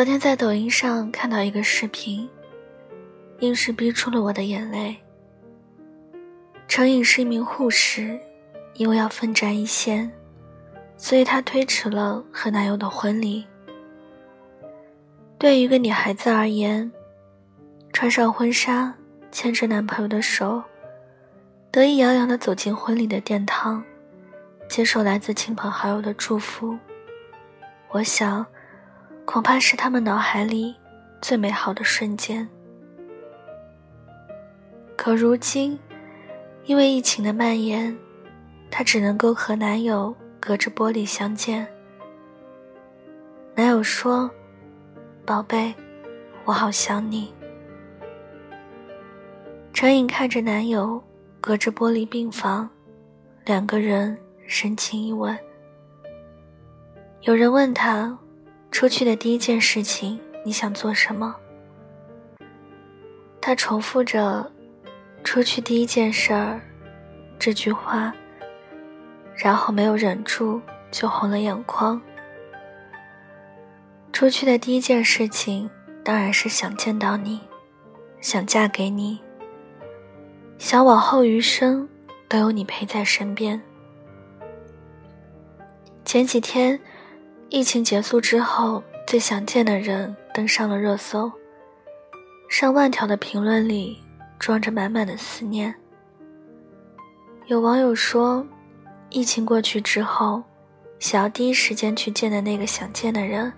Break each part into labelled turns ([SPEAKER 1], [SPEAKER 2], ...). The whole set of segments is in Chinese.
[SPEAKER 1] 昨天在抖音上看到一个视频，硬是逼出了我的眼泪。程颖是一名护士，因为要奋战一线，所以她推迟了和男友的婚礼。对于一个女孩子而言，穿上婚纱，牵着男朋友的手，得意洋洋地走进婚礼的殿堂，接受来自亲朋好友的祝福，我想。恐怕是他们脑海里最美好的瞬间。可如今，因为疫情的蔓延，她只能够和男友隔着玻璃相见。男友说：“宝贝，我好想你。”陈颖看着男友隔着玻璃病房，两个人深情一吻。有人问他。出去的第一件事情，你想做什么？他重复着“出去第一件事儿”这句话，然后没有忍住就红了眼眶。出去的第一件事情当然是想见到你，想嫁给你，想往后余生都有你陪在身边。前几天。疫情结束之后，最想见的人登上了热搜。上万条的评论里装着满满的思念。有网友说，疫情过去之后，想要第一时间去见的那个想见的人，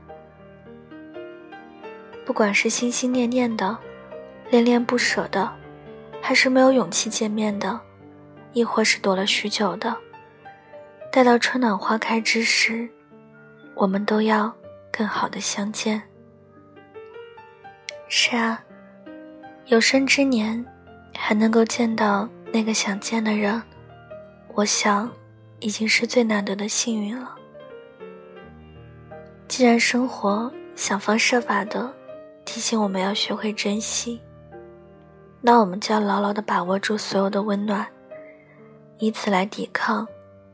[SPEAKER 1] 不管是心心念念的、恋恋不舍的，还是没有勇气见面的，亦或是躲了许久的，待到春暖花开之时。我们都要更好的相见。是啊，有生之年还能够见到那个想见的人，我想已经是最难得的幸运了。既然生活想方设法的提醒我们要学会珍惜，那我们就要牢牢的把握住所有的温暖，以此来抵抗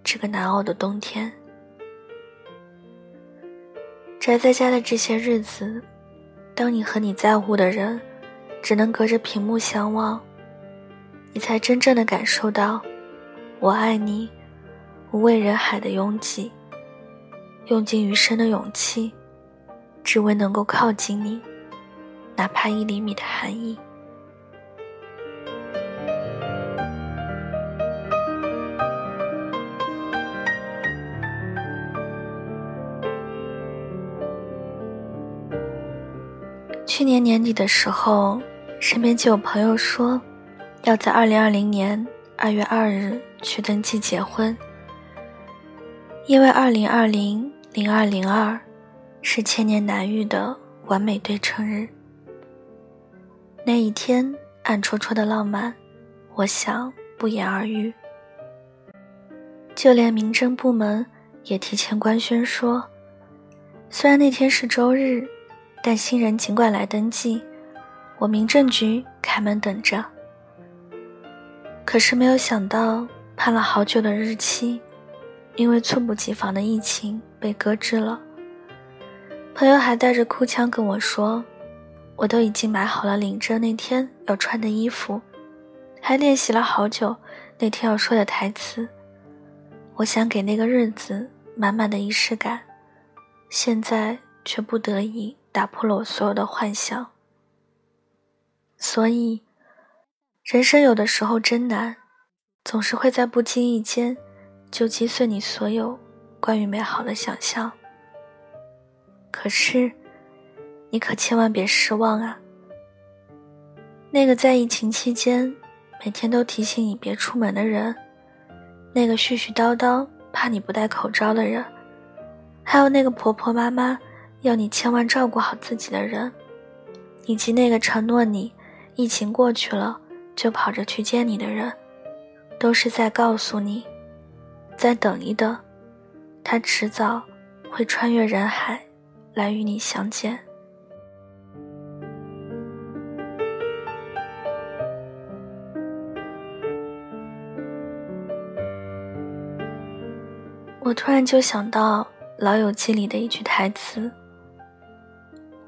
[SPEAKER 1] 这个难熬的冬天。宅在家的这些日子，当你和你在乎的人只能隔着屏幕相望，你才真正的感受到“我爱你”无畏人海的拥挤，用尽余生的勇气，只为能够靠近你，哪怕一厘米的含义。去年年底的时候，身边就有朋友说，要在二零二零年二月二日去登记结婚，因为二零二零零二零二是千年难遇的完美对称日。那一天暗戳戳的浪漫，我想不言而喻。就连民政部门也提前官宣说，虽然那天是周日。但新人尽管来登记，我民政局开门等着。可是没有想到，盼了好久的日期，因为猝不及防的疫情被搁置了。朋友还带着哭腔跟我说：“我都已经买好了领证那天要穿的衣服，还练习了好久那天要说的台词。我想给那个日子满满的仪式感，现在却不得已。”打破了我所有的幻想，所以，人生有的时候真难，总是会在不经意间就击碎你所有关于美好的想象。可是，你可千万别失望啊！那个在疫情期间每天都提醒你别出门的人，那个絮絮叨叨怕你不戴口罩的人，还有那个婆婆妈妈。要你千万照顾好自己的人，以及那个承诺你疫情过去了就跑着去见你的人，都是在告诉你，再等一等，他迟早会穿越人海来与你相见。我突然就想到《老友记》里的一句台词。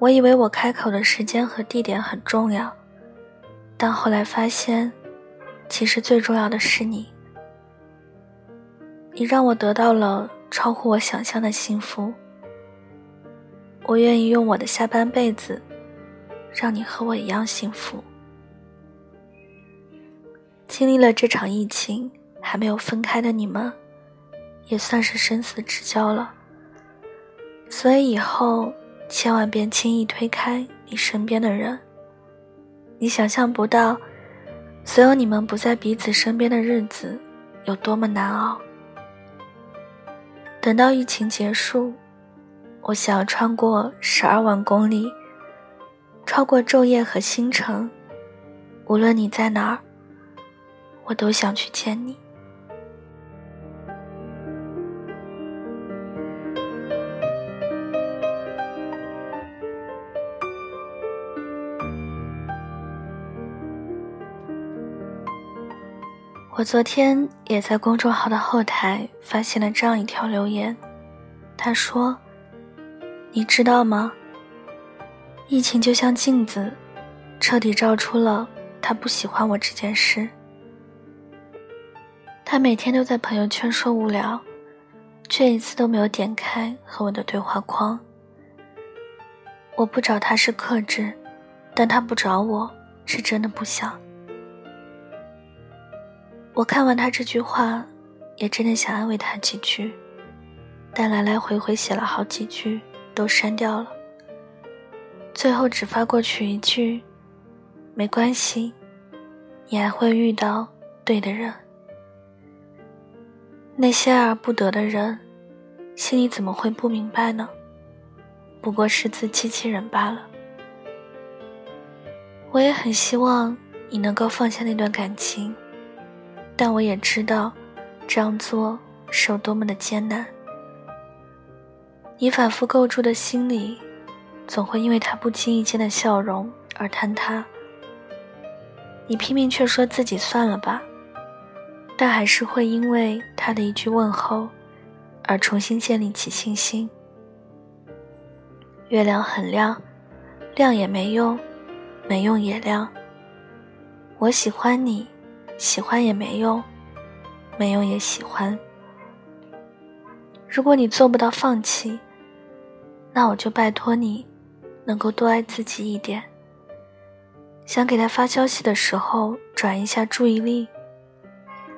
[SPEAKER 1] 我以为我开口的时间和地点很重要，但后来发现，其实最重要的是你。你让我得到了超乎我想象的幸福。我愿意用我的下半辈子，让你和我一样幸福。经历了这场疫情，还没有分开的你们，也算是生死之交了。所以以后。千万别轻易推开你身边的人。你想象不到，所有你们不在彼此身边的日子有多么难熬。等到疫情结束，我想要穿过十二万公里，超过昼夜和星辰，无论你在哪儿，我都想去见你。我昨天也在公众号的后台发现了这样一条留言，他说：“你知道吗？疫情就像镜子，彻底照出了他不喜欢我这件事。他每天都在朋友圈说无聊，却一次都没有点开和我的对话框。我不找他是克制，但他不找我是真的不想。”我看完他这句话，也真的想安慰他几句，但来来回回写了好几句，都删掉了。最后只发过去一句：“没关系，你还会遇到对的人。那些爱而不得的人，心里怎么会不明白呢？不过是自欺欺人罢了。我也很希望你能够放下那段感情。”但我也知道，这样做是有多么的艰难。你反复构筑的心里，总会因为他不经意间的笑容而坍塌。你拼命劝说自己算了吧，但还是会因为他的一句问候，而重新建立起信心。月亮很亮，亮也没用，没用也亮。我喜欢你。喜欢也没用，没用也喜欢。如果你做不到放弃，那我就拜托你，能够多爱自己一点。想给他发消息的时候转一下注意力，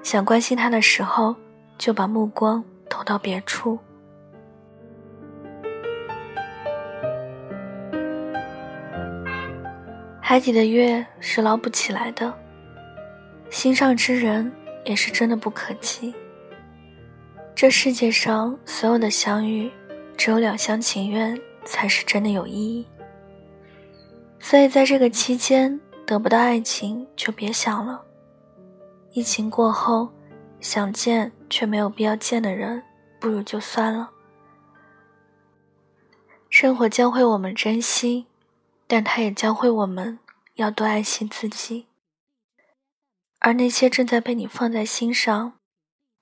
[SPEAKER 1] 想关心他的时候就把目光投到别处。海底的月是捞不起来的。心上之人也是真的不可及。这世界上所有的相遇，只有两厢情愿才是真的有意义。所以在这个期间得不到爱情就别想了。疫情过后，想见却没有必要见的人，不如就算了。生活教会我们珍惜，但它也教会我们要多爱惜自己。而那些正在被你放在心上，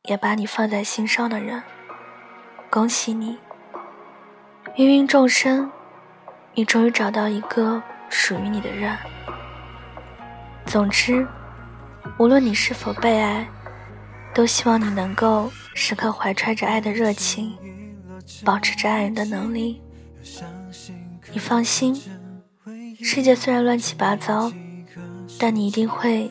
[SPEAKER 1] 也把你放在心上的人，恭喜你！芸芸众生，你终于找到一个属于你的人。总之，无论你是否被爱，都希望你能够时刻怀揣着爱的热情，保持着爱人的能力。你放心，世界虽然乱七八糟。但你一定会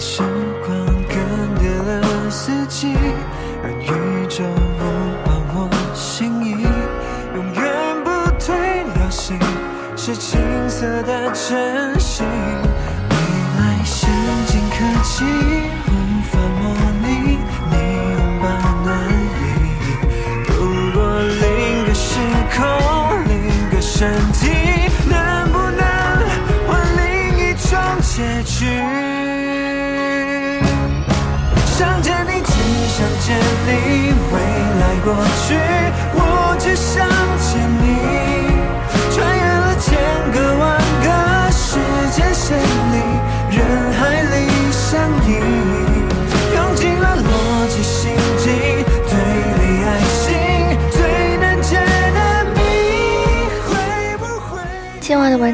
[SPEAKER 1] 时光更迭了四季，让宇宙不化我心意，永远不退。流星
[SPEAKER 2] 是青涩的真心，未来先进科技。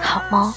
[SPEAKER 1] 好
[SPEAKER 2] 吗。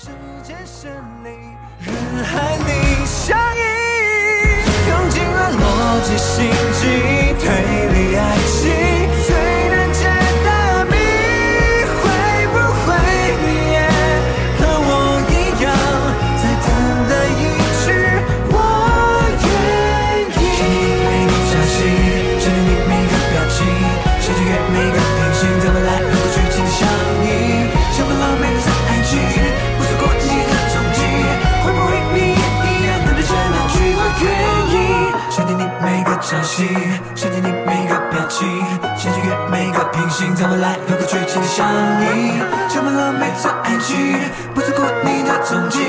[SPEAKER 2] 想见你每个表情，想穿越每个平行，在未来有个剧情相依，充满了每次爱情，不错过你的踪迹，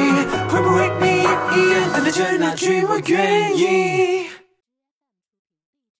[SPEAKER 2] 会不会你也一样等待着那句我愿意？